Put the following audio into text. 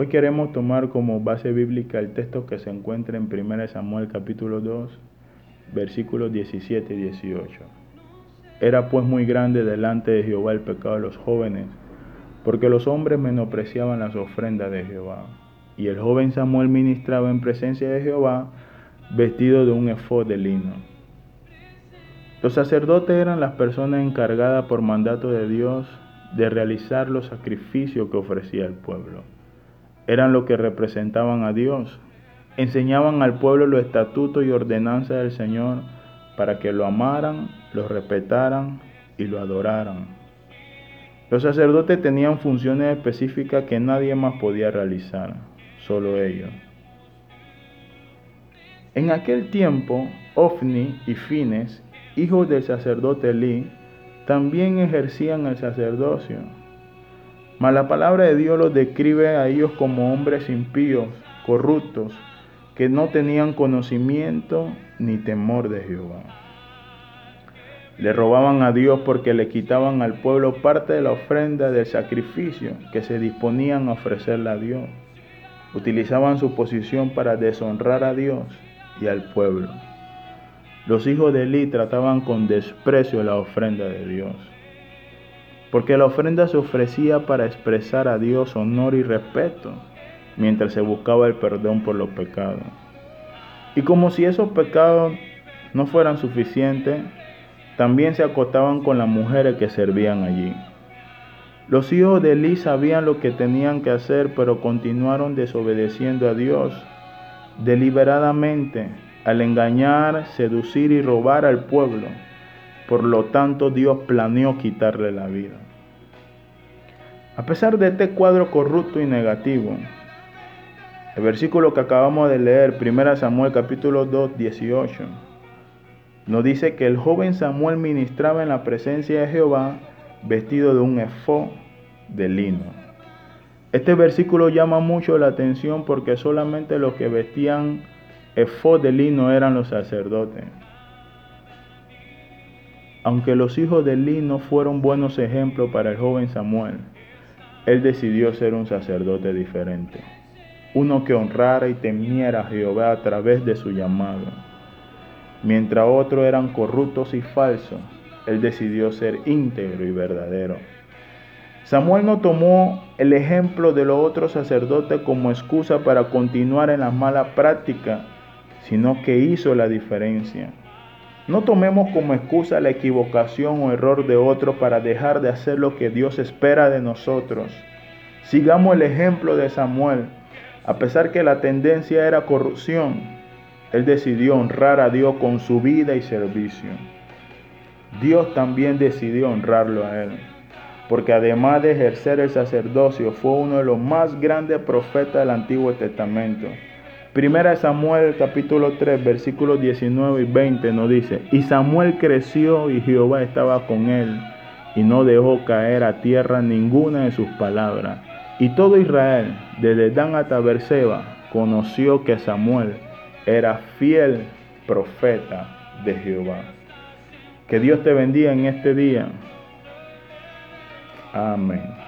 Hoy queremos tomar como base bíblica el texto que se encuentra en 1 Samuel capítulo 2, versículos 17 y 18. Era pues muy grande delante de Jehová el pecado de los jóvenes, porque los hombres menospreciaban las ofrendas de Jehová. Y el joven Samuel ministraba en presencia de Jehová vestido de un efod de lino. Los sacerdotes eran las personas encargadas por mandato de Dios de realizar los sacrificios que ofrecía el pueblo eran los que representaban a Dios. Enseñaban al pueblo los estatutos y ordenanzas del Señor para que lo amaran, lo respetaran y lo adoraran. Los sacerdotes tenían funciones específicas que nadie más podía realizar, solo ellos. En aquel tiempo, Ofni y Fines, hijos del sacerdote Eli, también ejercían el sacerdocio mas la palabra de Dios los describe a ellos como hombres impíos, corruptos, que no tenían conocimiento ni temor de Jehová. Le robaban a Dios porque le quitaban al pueblo parte de la ofrenda del sacrificio que se disponían a ofrecerle a Dios. Utilizaban su posición para deshonrar a Dios y al pueblo. Los hijos de Eli trataban con desprecio la ofrenda de Dios porque la ofrenda se ofrecía para expresar a Dios honor y respeto, mientras se buscaba el perdón por los pecados. Y como si esos pecados no fueran suficientes, también se acotaban con las mujeres que servían allí. Los hijos de Elí sabían lo que tenían que hacer, pero continuaron desobedeciendo a Dios deliberadamente al engañar, seducir y robar al pueblo. Por lo tanto, Dios planeó quitarle la vida. A pesar de este cuadro corrupto y negativo, el versículo que acabamos de leer, 1 Samuel capítulo 2, 18, nos dice que el joven Samuel ministraba en la presencia de Jehová vestido de un efó de lino. Este versículo llama mucho la atención porque solamente los que vestían efó de lino eran los sacerdotes. Aunque los hijos de Lino fueron buenos ejemplos para el joven Samuel, él decidió ser un sacerdote diferente, uno que honrara y temiera a Jehová a través de su llamado. Mientras otros eran corruptos y falsos, él decidió ser íntegro y verdadero. Samuel no tomó el ejemplo de los otros sacerdotes como excusa para continuar en las malas prácticas, sino que hizo la diferencia. No tomemos como excusa la equivocación o error de otro para dejar de hacer lo que Dios espera de nosotros. Sigamos el ejemplo de Samuel. A pesar que la tendencia era corrupción, él decidió honrar a Dios con su vida y servicio. Dios también decidió honrarlo a él, porque además de ejercer el sacerdocio, fue uno de los más grandes profetas del Antiguo Testamento. Primera Samuel capítulo 3 versículos 19 y 20 nos dice, y Samuel creció y Jehová estaba con él y no dejó caer a tierra ninguna de sus palabras. Y todo Israel, desde Dan hasta Berseba, conoció que Samuel era fiel profeta de Jehová. Que Dios te bendiga en este día. Amén.